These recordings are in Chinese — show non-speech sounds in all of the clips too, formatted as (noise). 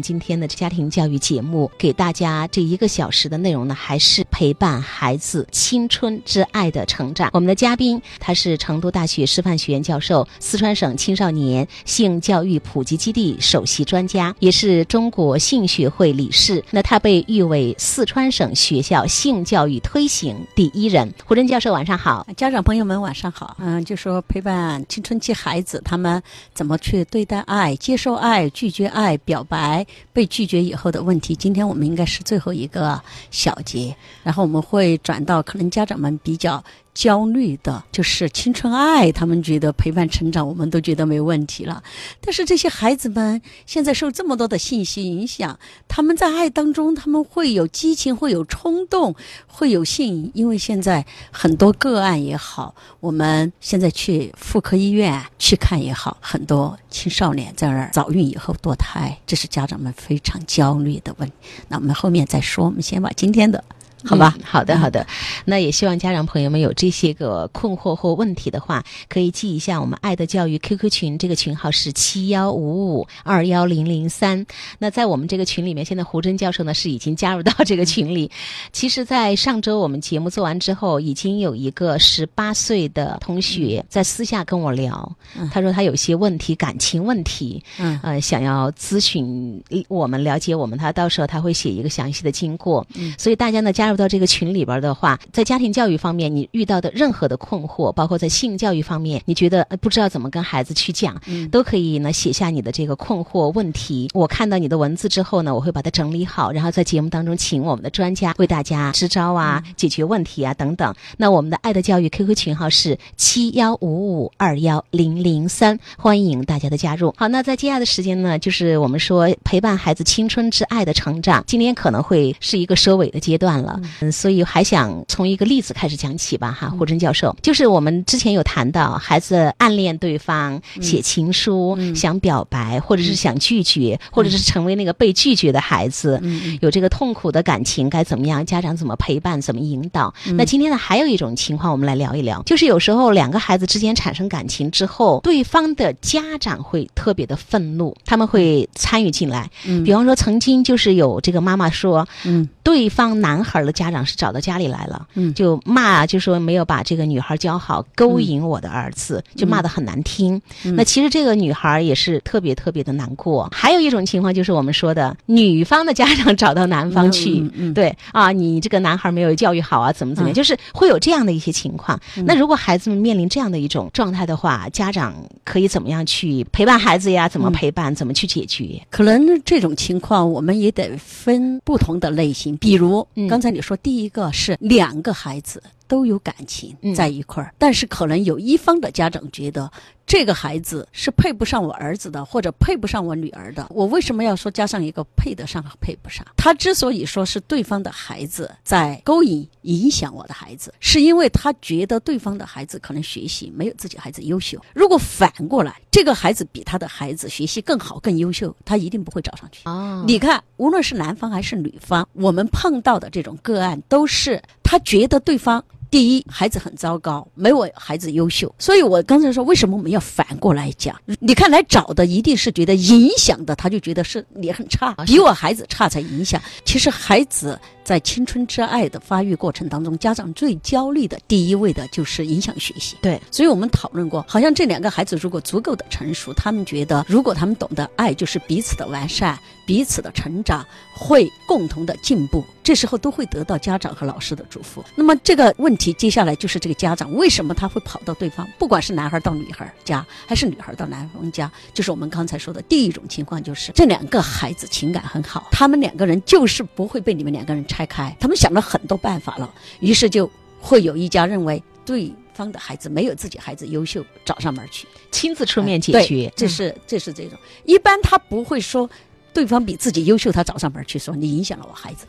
今天的家庭教育节目给大家这一个小时的内容呢，还是陪伴孩子青春之爱的成长。我们的嘉宾他是成都大学师范学院教授，四川省青少年性教育普及基地首席专家，也是中国性学会理事。那他被誉为四川省学校性教育推行第一人。胡真教授，晚上好！家长朋友们，晚上好。嗯，就说陪伴青春期孩子，他们怎么去对待爱、接受爱、拒绝爱、表白。被拒绝以后的问题，今天我们应该是最后一个小节，然后我们会转到可能家长们比较。焦虑的就是青春爱，他们觉得陪伴成长，我们都觉得没问题了。但是这些孩子们现在受这么多的信息影响，他们在爱当中，他们会有激情，会有冲动，会有性。因为现在很多个案也好，我们现在去妇科医院去看也好，很多青少年在那儿早孕以后堕胎，这是家长们非常焦虑的问题。那我们后面再说，我们先把今天的。(laughs) 好吧，好的，好的。那也希望家长朋友们有这些个困惑或问题的话，可以记一下我们爱的教育 QQ 群，这个群号是七幺五五二幺零零三。那在我们这个群里面，现在胡真教授呢是已经加入到这个群里。(laughs) 其实，在上周我们节目做完之后，已经有一个十八岁的同学在私下跟我聊，他说他有些问题，感情问题，嗯，呃，想要咨询我们，了解我们，他到时候他会写一个详细的经过。嗯，所以大家呢加。入到这个群里边的话，在家庭教育方面，你遇到的任何的困惑，包括在性教育方面，你觉得不知道怎么跟孩子去讲，都可以呢写下你的这个困惑问题。我看到你的文字之后呢，我会把它整理好，然后在节目当中请我们的专家为大家支招啊，解决问题啊等等。那我们的爱的教育 QQ 群号是七幺五五二幺零零三，欢迎大家的加入。好，那在接下来的时间呢，就是我们说陪伴孩子青春之爱的成长，今天可能会是一个收尾的阶段了。嗯，所以还想从一个例子开始讲起吧，哈，胡真教授，就是我们之前有谈到，孩子暗恋对方，写情书，想表白，或者是想拒绝，或者是成为那个被拒绝的孩子，有这个痛苦的感情该怎么样？家长怎么陪伴？怎么引导？那今天呢，还有一种情况，我们来聊一聊，就是有时候两个孩子之间产生感情之后，对方的家长会特别的愤怒，他们会参与进来。嗯，比方说，曾经就是有这个妈妈说，嗯，对方男孩的。家长是找到家里来了，嗯，就骂，就说没有把这个女孩教好，勾引我的儿子，就骂的很难听。那其实这个女孩也是特别特别的难过。还有一种情况就是我们说的，女方的家长找到男方去，嗯对啊，你这个男孩没有教育好啊，怎么怎么样，就是会有这样的一些情况。那如果孩子们面临这样的一种状态的话，家长可以怎么样去陪伴孩子呀？怎么陪伴？怎么去解决？可能这种情况我们也得分不同的类型，比如刚才你说。第一个是两个孩子都有感情在一块儿，但是可能有一方的家长觉得。这个孩子是配不上我儿子的，或者配不上我女儿的。我为什么要说加上一个配得上和配不上？他之所以说是对方的孩子在勾引影响我的孩子，是因为他觉得对方的孩子可能学习没有自己孩子优秀。如果反过来，这个孩子比他的孩子学习更好、更优秀，他一定不会找上去。哦，你看，无论是男方还是女方，我们碰到的这种个案，都是他觉得对方。第一，孩子很糟糕，没我孩子优秀，所以我刚才说，为什么我们要反过来讲？你看来找的一定是觉得影响的，他就觉得是你很差，比我孩子差才影响。其实孩子。在青春之爱的发育过程当中，家长最焦虑的第一位的就是影响学习。对，所以我们讨论过，好像这两个孩子如果足够的成熟，他们觉得如果他们懂得爱，就是彼此的完善、彼此的成长，会共同的进步，这时候都会得到家长和老师的祝福。那么这个问题接下来就是这个家长为什么他会跑到对方，不管是男孩到女孩家，还是女孩到男方家，就是我们刚才说的第一种情况，就是这两个孩子情感很好，他们两个人就是不会被你们两个人拆。开，他们想了很多办法了，于是就会有一家认为对方的孩子没有自己孩子优秀，找上门去亲自出面解决。这是这是这种，一般他不会说对方比自己优秀，他找上门去说你影响了我孩子，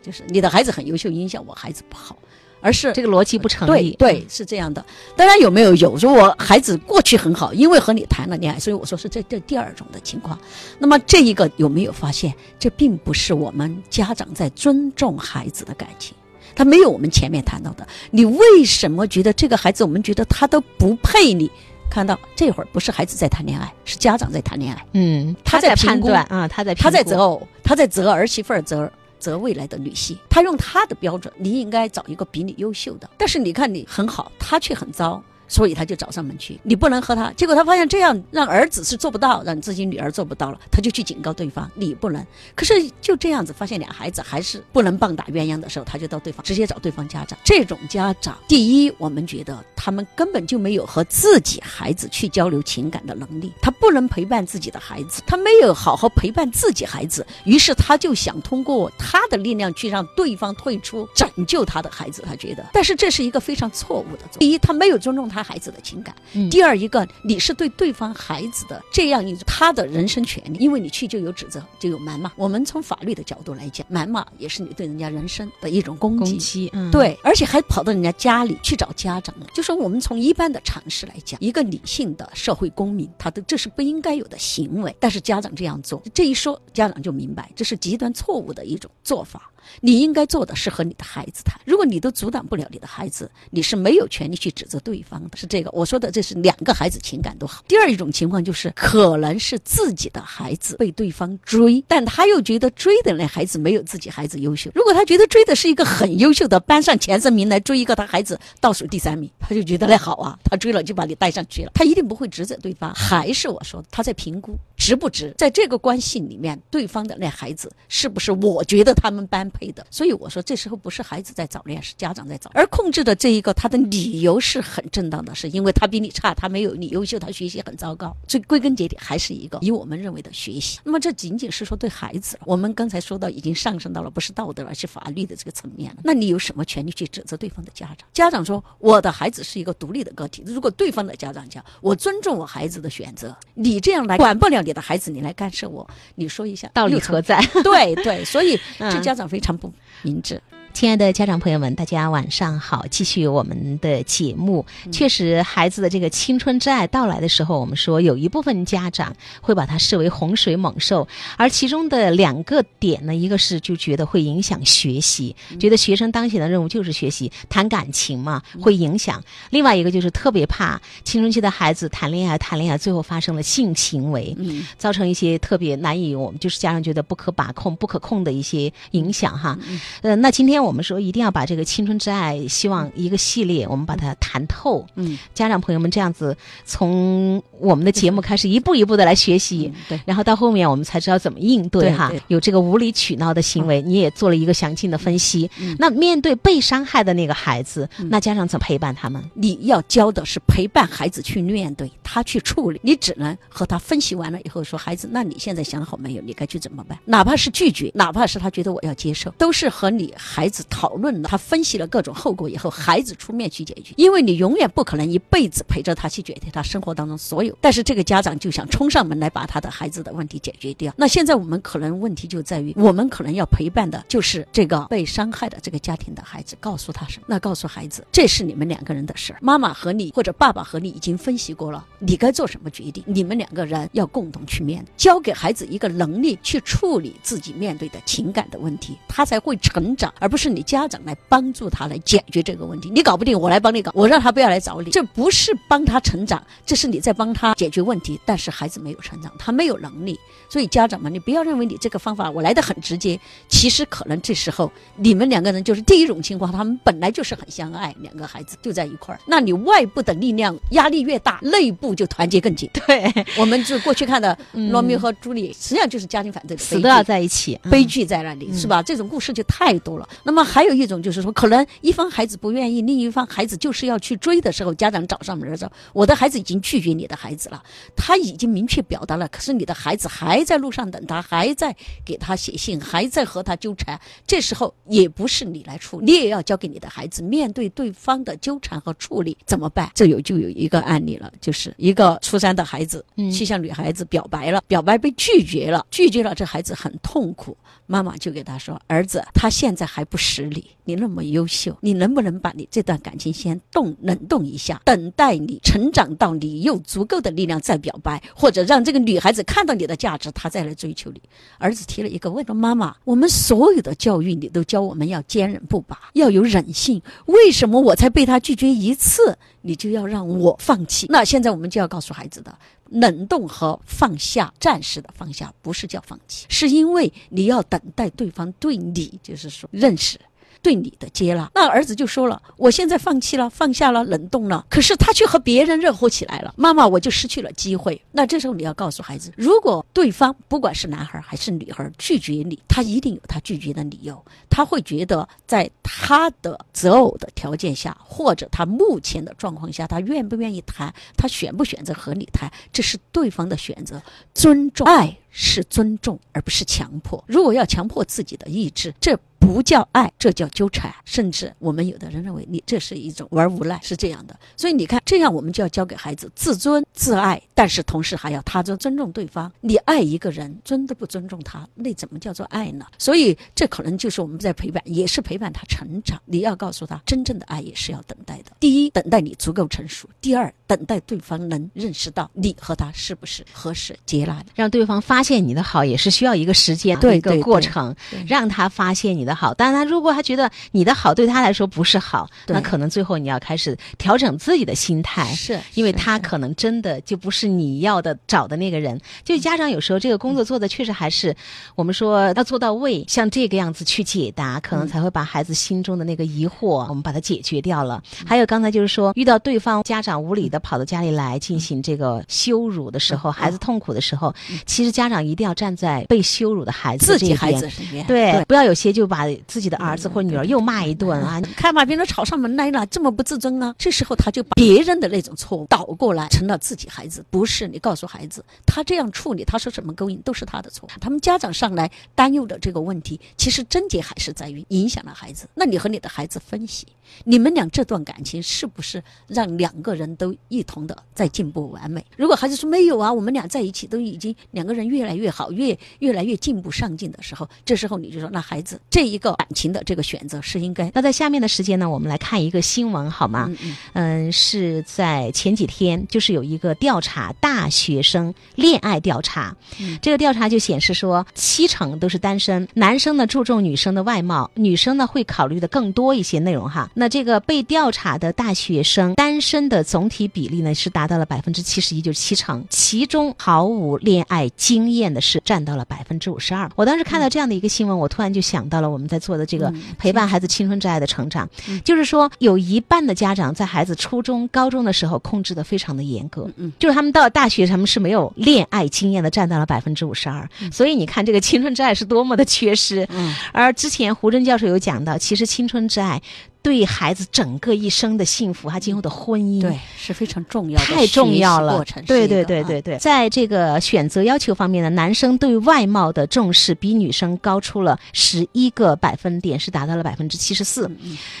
就是你的孩子很优秀，影响我孩子不好。而是这个逻辑不成立，对对是这样的。当然有没有有说我孩子过去很好，因为和你谈了恋爱，所以我说是这这第二种的情况。那么这一个有没有发现，这并不是我们家长在尊重孩子的感情，他没有我们前面谈到的。你为什么觉得这个孩子，我们觉得他都不配你看到这会儿不是孩子在谈恋爱，是家长在谈恋爱。嗯，他在判断啊，他在他在择偶，他在择儿媳妇儿，择择未来的女婿。他用他的标准，你应该找一个比你优秀的。但是你看你很好，他却很糟。所以他就找上门去，你不能和他。结果他发现这样让儿子是做不到，让自己女儿做不到了，他就去警告对方，你不能。可是就这样子，发现俩孩子还是不能棒打鸳鸯的时候，他就到对方直接找对方家长。这种家长，第一，我们觉得他们根本就没有和自己孩子去交流情感的能力，他不能陪伴自己的孩子，他没有好好陪伴自己孩子，于是他就想通过他的力量去让对方退出，拯救他的孩子。他觉得，但是这是一个非常错误的。第一，他没有尊重他。孩子的情感。第二一个，你是对对方孩子的这样一种他的人生权利，因为你去就有指责，就有谩骂。我们从法律的角度来讲，谩骂也是你对人家人生的一种攻击。对，而且还跑到人家家里去找家长。就说我们从一般的常识来讲，一个理性的社会公民，他的这是不应该有的行为。但是家长这样做，这一说，家长就明白这是极端错误的一种做法。你应该做的是和你的孩子谈。如果你都阻挡不了你的孩子，你是没有权利去指责对方的。是这个，我说的这是两个孩子情感都好。第二一种情况就是，可能是自己的孩子被对方追，但他又觉得追的那孩子没有自己孩子优秀。如果他觉得追的是一个很优秀的班上前三名来追一个他孩子倒数第三名，他就觉得那好啊，他追了就把你带上去了，他一定不会指责对方。还是我说，他在评估值不值，在这个关系里面，对方的那孩子是不是我觉得他们般。配的，所以我说这时候不是孩子在早恋，是家长在早。而控制的这一个，他的理由是很正当的，是因为他比你差，他没有你优秀，他学习很糟糕。所以归根结底还是一个以我们认为的学习。那么这仅仅是说对孩子，我们刚才说到已经上升到了不是道德而是法律的这个层面了。那你有什么权利去指责对方的家长？家长说我的孩子是一个独立的个体，如果对方的家长讲我尊重我孩子的选择，你这样来管不了你的孩子，你来干涉我，你说一下道理何在？对对，所以 (laughs) 这家长非常不明智。亲爱的家长朋友们，大家晚上好！继续我们的节目。确实，孩子的这个青春之爱到来的时候，我们说有一部分家长会把它视为洪水猛兽，而其中的两个点呢，一个是就觉得会影响学习，觉得学生当前的任务就是学习，谈感情嘛会影响；另外一个就是特别怕青春期的孩子谈恋爱，谈恋爱最后发生了性行为，造成一些特别难以我们就是家长觉得不可把控、不可控的一些影响哈。呃，那今天。我们说一定要把这个青春之爱，希望一个系列，我们把它谈透。嗯，家长朋友们这样子，从我们的节目开始，一步一步的来学习，对，然后到后面我们才知道怎么应对哈。有这个无理取闹的行为，你也做了一个详尽的分析。那面对被伤害的那个孩子，那家长怎么陪伴他们？你要教的是陪伴孩子去面对，他去处理。你只能和他分析完了以后说，孩子，那你现在想好没有？你该去怎么办？哪怕是拒绝，哪怕是他觉得我要接受，都是和你孩。子讨论了，他分析了各种后果以后，孩子出面去解决，因为你永远不可能一辈子陪着他去解决他生活当中所有。但是这个家长就想冲上门来把他的孩子的问题解决掉。那现在我们可能问题就在于，我们可能要陪伴的就是这个被伤害的这个家庭的孩子，告诉他什么？那告诉孩子，这是你们两个人的事儿，妈妈和你或者爸爸和你已经分析过了，你该做什么决定？你们两个人要共同去面对，教给孩子一个能力去处理自己面对的情感的问题，他才会成长，而不是。是你家长来帮助他来解决这个问题，你搞不定，我来帮你搞，我让他不要来找你，这不是帮他成长，这是你在帮他解决问题。但是孩子没有成长，他没有能力，所以家长们，你不要认为你这个方法我来的很直接，其实可能这时候你们两个人就是第一种情况，他们本来就是很相爱，两个孩子就在一块儿，那你外部的力量压力越大，内部就团结更紧。对，我们就过去看的罗密欧和朱丽，实际上就是家庭反对，死都要在一起，悲剧在那里，是吧？这种故事就太多了。那么还有一种就是说，可能一方孩子不愿意，另一方孩子就是要去追的时候，家长找上门说：“我的孩子已经拒绝你的孩子了，他已经明确表达了，可是你的孩子还在路上等他，还在给他写信，还在和他纠缠。这时候也不是你来处理，你也要交给你的孩子面对对方的纠缠和处理怎么办？这有就有一个案例了，就是一个初三的孩子去向女孩子表白了，表白被拒绝了，拒绝了，这孩子很痛苦。妈妈就给他说：“儿子，他现在还不实力。”你那么优秀，你能不能把你这段感情先冻冷冻一下，等待你成长到你有足够的力量再表白，或者让这个女孩子看到你的价值，她再来追求你。儿子提了一个问说：“妈妈，我们所有的教育你都教我们要坚韧不拔，要有忍性，为什么我才被他拒绝一次，你就要让我放弃。那现在我们就要告诉孩子的，冷冻和放下，暂时的放下，不是叫放弃，是因为你要等待对方对你，就是说认识。对你的接纳，那儿子就说了：“我现在放弃了，放下了，冷冻了。可是他却和别人热乎起来了，妈妈，我就失去了机会。那这时候你要告诉孩子，如果对方不管是男孩还是女孩拒绝你，他一定有他拒绝的理由。他会觉得在他的择偶的条件下，或者他目前的状况下，他愿不愿意谈，他选不选择和你谈，这是对方的选择。尊重爱是尊重，而不是强迫。如果要强迫自己的意志，这。”不叫爱，这叫纠缠。甚至我们有的人认为你这是一种玩无赖，是这样的。所以你看，这样我们就要教给孩子自尊自爱，但是同时还要他尊尊重对方。你爱一个人，尊都不尊重他，那怎么叫做爱呢？所以这可能就是我们在陪伴，也是陪伴他成长。你要告诉他，真正的爱也是要等待的。第一，等待你足够成熟；第二，等待对方能认识到你和他是不是合适、接纳的，让对方发现你的好，也是需要一个时间、一个过程，让他发现你的。好，但是他如果他觉得你的好对他来说不是好，那可能最后你要开始调整自己的心态，是因为他可能真的就不是你要的找的那个人。就家长有时候这个工作做的确实还是我们说要做到位，像这个样子去解答，可能才会把孩子心中的那个疑惑我们把它解决掉了。还有刚才就是说，遇到对方家长无理的跑到家里来进行这个羞辱的时候，孩子痛苦的时候，其实家长一定要站在被羞辱的孩子自己孩子身边，对，不要有些就把。自己的儿子或女儿又骂一顿啊！看把别人吵上门来了，这么不自尊啊！这时候他就把别人的那种错误倒过来，成了自己孩子。不是你告诉孩子，他这样处理，他说什么勾引都是他的错。他们家长上来担忧的这个问题，其实症结还是在于影响了孩子。那你和你的孩子分析，你们俩这段感情是不是让两个人都一同的在进步完美？如果孩子说没有啊，我们俩在一起都已经两个人越来越好，越越来越进步上进的时候，这时候你就说，那孩子这一个。感情的这个选择是应该。那在下面的时间呢，我们来看一个新闻好吗？嗯嗯，是在前几天，就是有一个调查大学生恋爱调查。嗯，这个调查就显示说，七成都是单身，男生呢注重女生的外貌，女生呢会考虑的更多一些内容哈。那这个被调查的大学生单身的总体比例呢是达到了百分之七十一，就是七成，其中毫无恋爱经验的是占到了百分之五十二。我当时看到这样的一个新闻，我突然就想到了我们在做。的这个陪伴孩子青春之爱的成长，就是说有一半的家长在孩子初中、高中的时候控制的非常的严格，嗯，就是他们到了大学，他们是没有恋爱经验的，占到了百分之五十二。所以你看这个青春之爱是多么的缺失。嗯，而之前胡真教授有讲到，其实青春之爱。对孩子整个一生的幸福，他今后的婚姻，对是非常重要的，太重要了。对对对对对，在这个选择要求方面呢，男生对外貌的重视比女生高出了十一个百分点，是达到了百分之七十四。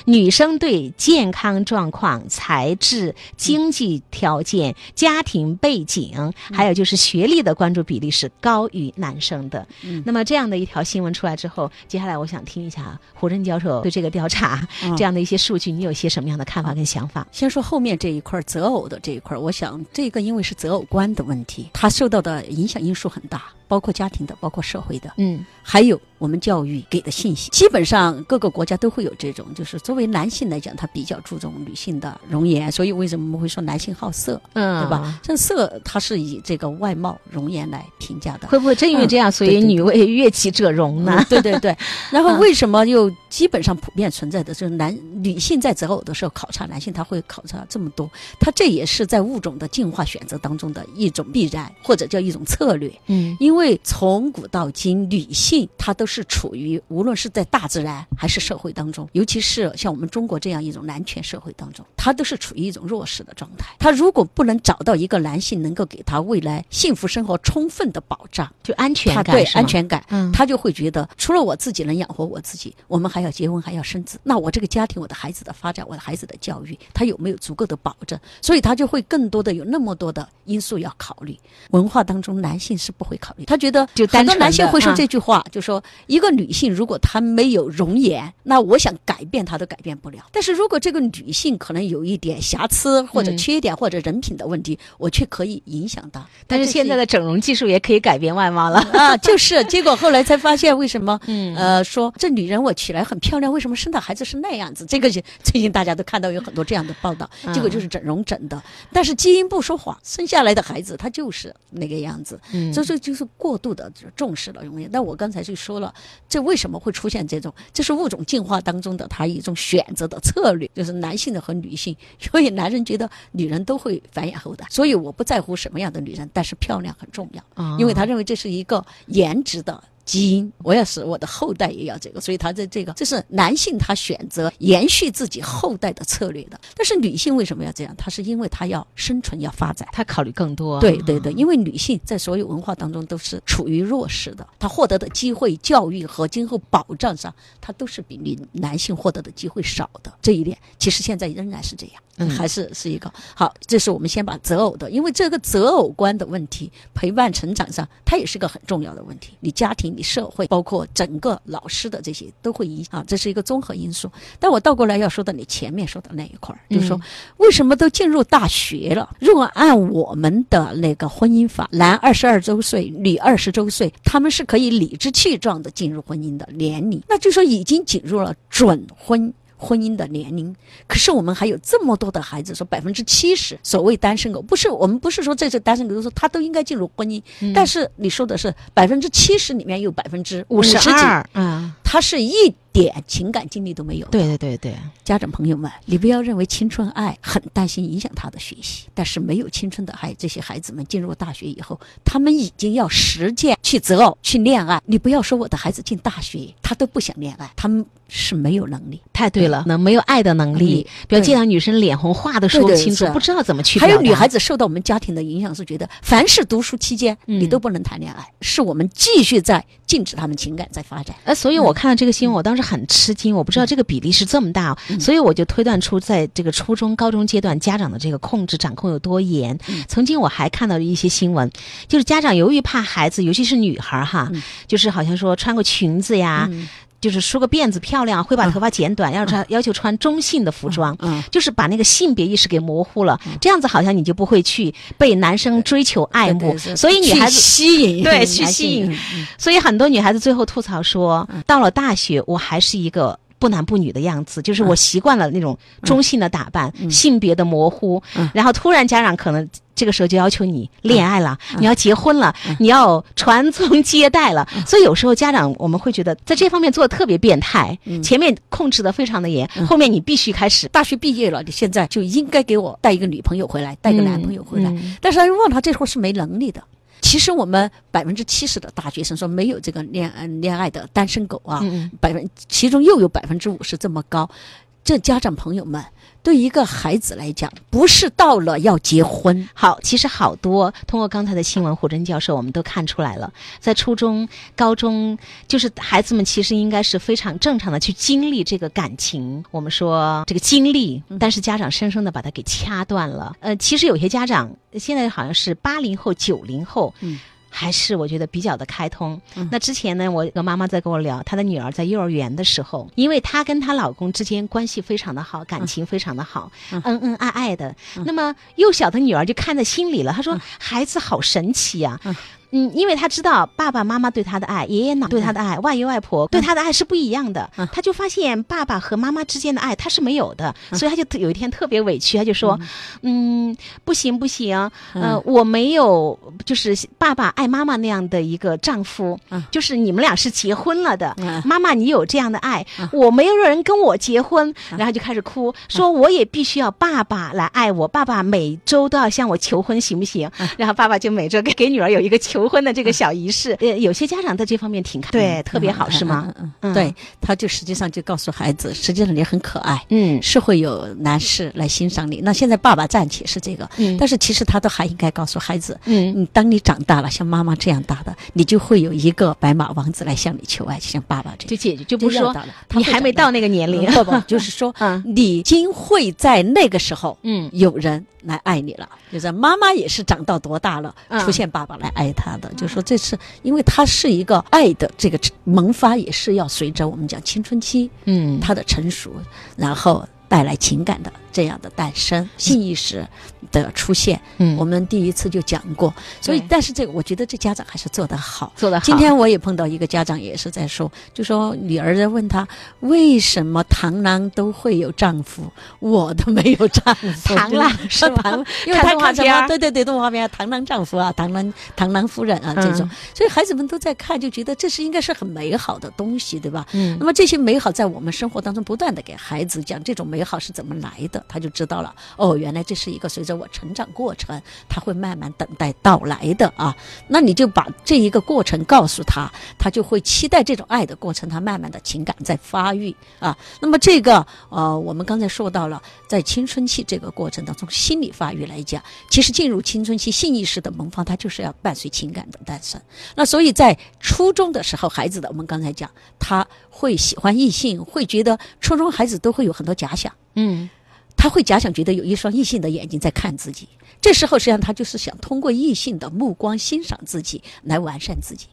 女生对健康状况、才智、经济条件、家庭背景，还有就是学历的关注比例是高于男生的。那么这样的一条新闻出来之后，接下来我想听一下胡真教授对这个调查这样。的一些数据，你有些什么样的看法跟想法？先说后面这一块择偶的这一块，我想这个因为是择偶观的问题，它受到的影响因素很大。包括家庭的，包括社会的，嗯，还有我们教育给的信息，基本上各个国家都会有这种，就是作为男性来讲，他比较注重女性的容颜，所以为什么我们会说男性好色，嗯，对吧？这色它是以这个外貌容颜来评价的，会不会正因为这样，所以女为悦己者容呢？对对对。(laughs) 然后为什么又基本上普遍存在的就是男女性在择偶的时候考察男性，他会考察这么多？他这也是在物种的进化选择当中的一种必然，或者叫一种策略，嗯，因为。因为从古到今，女性她都是处于无论是在大自然还是社会当中，尤其是像我们中国这样一种男权社会当中，她都是处于一种弱势的状态。她如果不能找到一个男性能够给她未来幸福生活充分的保障，就安全感，对安全感，嗯，她就会觉得除了我自己能养活我自己，我们还要结婚，还要生子。那我这个家庭，我的孩子的发展，我的孩子的教育，他有没有足够的保证？所以他就会更多的有那么多的因素要考虑。文化当中，男性是不会考虑。他觉得就很多男性会说这句话，就说一个女性如果她没有容颜，那我想改变她都改变不了。但是如果这个女性可能有一点瑕疵或者缺点或者人品的问题，我却可以影响她。但是现在的整容技术也可以改变外貌了啊！就是结果后来才发现，为什么？(laughs) 嗯呃，说这女人我起来很漂亮，为什么生的孩子是那样子？这个最近大家都看到有很多这样的报道，结果就是整容整的。但是基因不说谎，生下来的孩子他就是那个样子。嗯，所以说就是过度的重视了容易。那我刚才就说了，这为什么会出现这种？这是物种进化当中的它一种选择的策略，就是男性的和女性。所以男人觉得女人都会繁衍后代，(laughs) 所以我不在乎什么样的女人，但是漂亮很重要，因为他认为这是一个颜值的。基因，我要使我的后代也要这个，所以他在这个，这是男性他选择延续自己后代的策略的。但是女性为什么要这样？她是因为她要生存要发展，她考虑更多。对对对，因为女性在所有文化当中都是处于弱势的，她获得的机会、教育和今后保障上，她都是比女男性获得的机会少的。这一点其实现在仍然是这样，还是是一个好。这是我们先把择偶的，因为这个择偶观的问题，陪伴成长上，它也是个很重要的问题。你家庭。你社会包括整个老师的这些都会影响，这是一个综合因素。但我倒过来要说到你前面说的那一块儿，就是说为什么都进入大学了？如果按我们的那个婚姻法，男二十二周岁，女二十周岁，他们是可以理直气壮的进入婚姻的年龄，那就说已经进入了准婚。婚姻的年龄，可是我们还有这么多的孩子，说百分之七十所谓单身狗，不是我们不是说这是单身狗都说他都应该进入婚姻，但是你说的是百分之七十里面有百分之五十二，嗯，他是一点情感经历都没有。对对对对，家长朋友们，你不要认为青春爱很担心影响他的学习，但是没有青春的爱，这些孩子们进入大学以后，他们已经要实践去择偶、去恋爱。你不要说我的孩子进大学，他都不想恋爱，他们。是没有能力，太对了，能没有爱的能力，比如见到女生脸红，话都说不清楚，不知道怎么去。还有女孩子受到我们家庭的影响，是觉得凡是读书期间你都不能谈恋爱，是我们继续在禁止他们情感在发展。呃，所以我看到这个新闻，我当时很吃惊，我不知道这个比例是这么大，所以我就推断出，在这个初中、高中阶段，家长的这个控制掌控有多严。曾经我还看到一些新闻，就是家长由于怕孩子，尤其是女孩哈，就是好像说穿个裙子呀。就是梳个辫子漂亮，会把头发剪短，要穿要求穿中性的服装，就是把那个性别意识给模糊了。这样子好像你就不会去被男生追求爱慕，所以女孩子吸引对去吸引。所以很多女孩子最后吐槽说，到了大学我还是一个不男不女的样子，就是我习惯了那种中性的打扮，性别的模糊。然后突然家长可能。这个时候就要求你恋爱了，你要结婚了，你要传宗接代了。所以有时候家长我们会觉得在这方面做的特别变态，前面控制的非常的严，后面你必须开始大学毕业了，你现在就应该给我带一个女朋友回来，带个男朋友回来。但是他问他这会儿是没能力的。其实我们百分之七十的大学生说没有这个恋恋爱的单身狗啊，百分其中又有百分之五十这么高，这家长朋友们。对一个孩子来讲，不是到了要结婚。好，其实好多通过刚才的新闻，胡真教授我们都看出来了，在初中、高中，就是孩子们其实应该是非常正常的去经历这个感情。我们说这个经历，但是家长生生的把它给掐断了。呃，其实有些家长现在好像是八零后、九零后。还是我觉得比较的开通。那之前呢，我和妈妈在跟我聊，她的女儿在幼儿园的时候，因为她跟她老公之间关系非常的好，感情非常的好，恩恩爱爱的。那么幼小的女儿就看在心里了，她说：“孩子好神奇呀。”嗯，因为他知道爸爸妈妈对他的爱，爷爷奶奶对他的爱，外爷外婆对他的爱是不一样的。他就发现爸爸和妈妈之间的爱他是没有的，所以他就有一天特别委屈，他就说：“嗯，不行不行，呃，我没有就是爸爸爱妈妈那样的一个丈夫，就是你们俩是结婚了的，妈妈你有这样的爱，我没有人跟我结婚，然后就开始哭，说我也必须要爸爸来爱我，爸爸每周都要向我求婚，行不行？然后爸爸就每周给给女儿有一个求。求婚的这个小仪式，呃，有些家长在这方面挺看，对，特别好，是吗？嗯，对，他就实际上就告诉孩子，实际上你很可爱，嗯，是会有男士来欣赏你。那现在爸爸暂且是这个，嗯，但是其实他都还应该告诉孩子，嗯，当你长大了，像妈妈这样大的，你就会有一个白马王子来向你求爱，就像爸爸这样。就姐姐就不说，你还没到那个年龄，不不，就是说，(laughs) 你今会在那个时候，嗯，有人。来爱你了，就是妈妈也是长到多大了，嗯。出现爸爸来爱她的，就说这次因为他是一个爱的这个萌发，也是要随着我们讲青春期嗯，他的成熟，然后带来情感的这样的诞生，性意识的出现。嗯我们第一次就讲过，所以但是这个我觉得这家长还是做得好。做得好。今天我也碰到一个家长，也是在说，就说女儿在问他为什么螳螂都会有丈夫，我都没有丈夫。螳螂 (laughs) 是吗螳，因为看他看什么？对对对，动画片螳螂丈夫啊，螳螂螳螂夫人啊这种嗯，所以孩子们都在看，就觉得这是应该是很美好的东西，对吧？嗯那么这些美好在我们生活当中不断的给孩子讲这种美好是怎么来的，他就知道了。哦，原来这是一个随着我成长过程，他会慢慢等待到来的啊。那你就把这一个过程告诉他，他就会期待这种爱的过程，他慢慢的情感在发育啊。那么这个呃，我们刚才说到了，在青春期这个过程当中，心理发育来讲，其实进入青春期性意识的萌发，它就是要伴随情感的诞生。那所以在初中的时候，孩子的我们刚才讲，他会喜欢异性，会觉得初中孩子都会有很多假想，嗯他会假想觉得有一双异性的眼睛在看自己。这时候实际上他就是想通过异性的目光欣赏自己，来完善自己。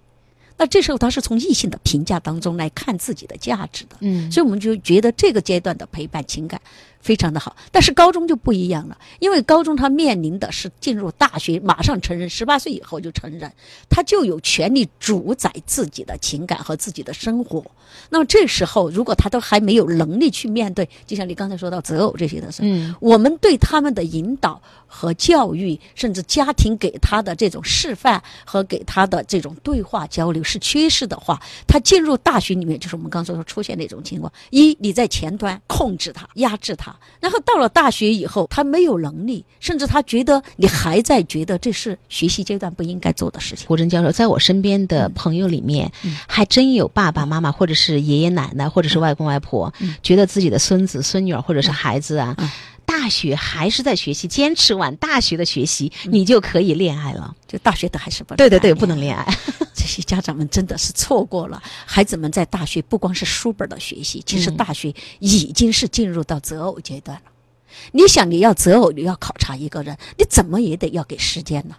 那这时候他是从异性的评价当中来看自己的价值的。嗯所以我们就觉得这个阶段的陪伴情感非常的好。但是高中就不一样了，因为高中他面临的是进入大学，马上成人，十八岁以后就成人，他就有权利主宰自己的情感和自己的生活。那么这时候，如果他都还没有能力去面对，就像你刚才说到择偶这些的时候，嗯我们对他们的引导和教育，甚至家庭给他的这种示范和给他的这种对话交流是缺失的话，他进入大学里面，就是我们刚才说出现那种情况：一，你在前端控制他、压制他；然后到了大学以后，他没有能力，甚至他觉得你还在觉得这是学习阶段不应该做的事情。胡真教授，在我身边的朋友里面，还真有爸爸妈妈或者是爷爷奶奶或者是外公外婆，觉得自己的孙子孙女儿或者是孩子啊。大学还是在学习，坚持完大学的学习，你就可以恋爱了。就大学的还是不能对对对，不能恋爱。(laughs) 这些家长们真的是错过了，孩子们在大学不光是书本的学习，其实嗯大学已经是进入到择偶阶段了。你想，你要择偶，你要考察一个人，你怎么也得要给时间呢？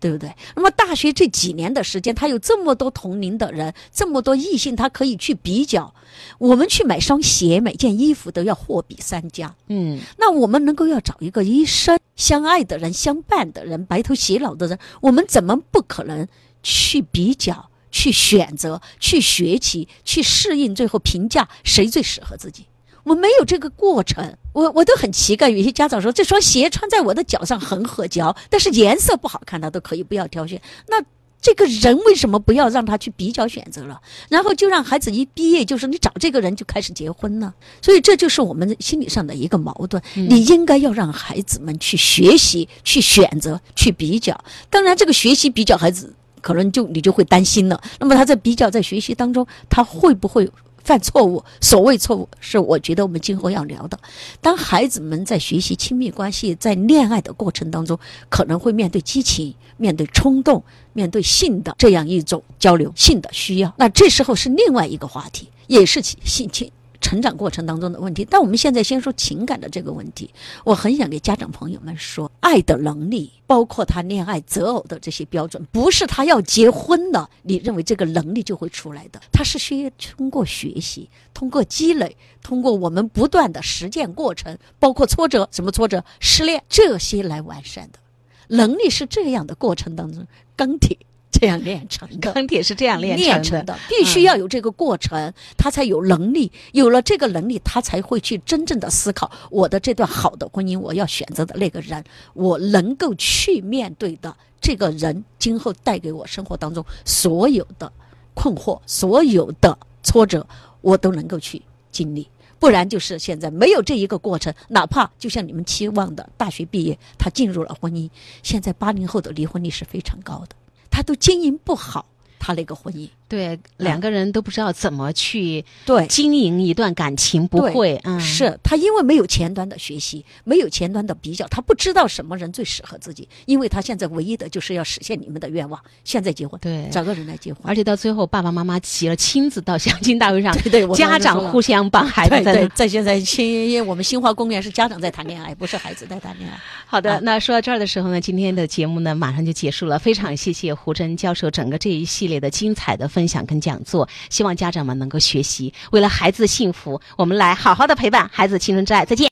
对不对？那么大学这几年的时间，他有这么多同龄的人，这么多异性，他可以去比较。我们去买双鞋、买件衣服都要货比三家。嗯那我们能够要找一个一生相爱的人、相伴的人、白头偕老的人，我们怎么不可能去比较、去选择、去学习、去适应，最后评价谁最适合自己？我没有这个过程，我我都很奇怪。有些家长说这双鞋穿在我的脚上很合脚，但是颜色不好看，他都可以不要挑选。那这个人为什么不要让他去比较选择了？然后就让孩子一毕业，就是你找这个人就开始结婚呢？所以这就是我们心理上的一个矛盾。你应该要让孩子们去学习、去选择、去比较。当然，这个学习比较，孩子可能就你就会担心了。那么他在比较在学习当中，他会不会？犯错误，所谓错误是我觉得我们今后要聊的。当孩子们在学习亲密关系、在恋爱的过程当中，可能会面对激情、面对冲动、面对性的这样一种交流、性的需要。那这时候是另外一个话题，也是性性情成长过程当中的问题。但我们现在先说情感的这个问题，我很想给家长朋友们说，爱的能力，包括他恋爱择偶的这些标准，不是他要结婚了，你认为这个能力就会出来的，他是需要通过学习、通过积累、通过我们不断的实践过程，包括挫折，什么挫折、失恋这些来完善的。能力是这样的过程当中，钢铁这样练成的。钢铁是这样练成的。成的，必须要有这个过程，他才有能力。有了这个能力，他才会去真正的思考我的这段好的婚姻，我要选择的那个人，我能够去面对的这个人，今后带给我生活当中所有的困惑、所有的挫折，我都能够去经历。不然就是现在没有这一个过程，哪怕就像你们期望的大学毕业，他进入了婚姻，现在八零后的离婚率是非常高的，他都经营不好他那个婚姻。对，两个人都不知道怎么去对。经营一段感情，不会，嗯，是他因为没有前端的学习，没有前端的比较，他不知道什么人最适合自己，因为他现在唯一的就是要实现你们的愿望，现在结婚，对，找个人来结婚，而且到最后爸爸妈妈急了，亲自到相亲大会上，对对，家长互相帮孩子，对，在现在新我们新华公园是家长在谈恋爱，不是孩子在谈恋爱。好的，那说到这儿的时候呢，今天的节目呢马上就结束了，非常谢谢胡真教授整个这一系列的精彩的分享跟讲座。希望家长们能够学习，为了孩子的幸福，我们来好好的陪伴孩子青春之爱。再见。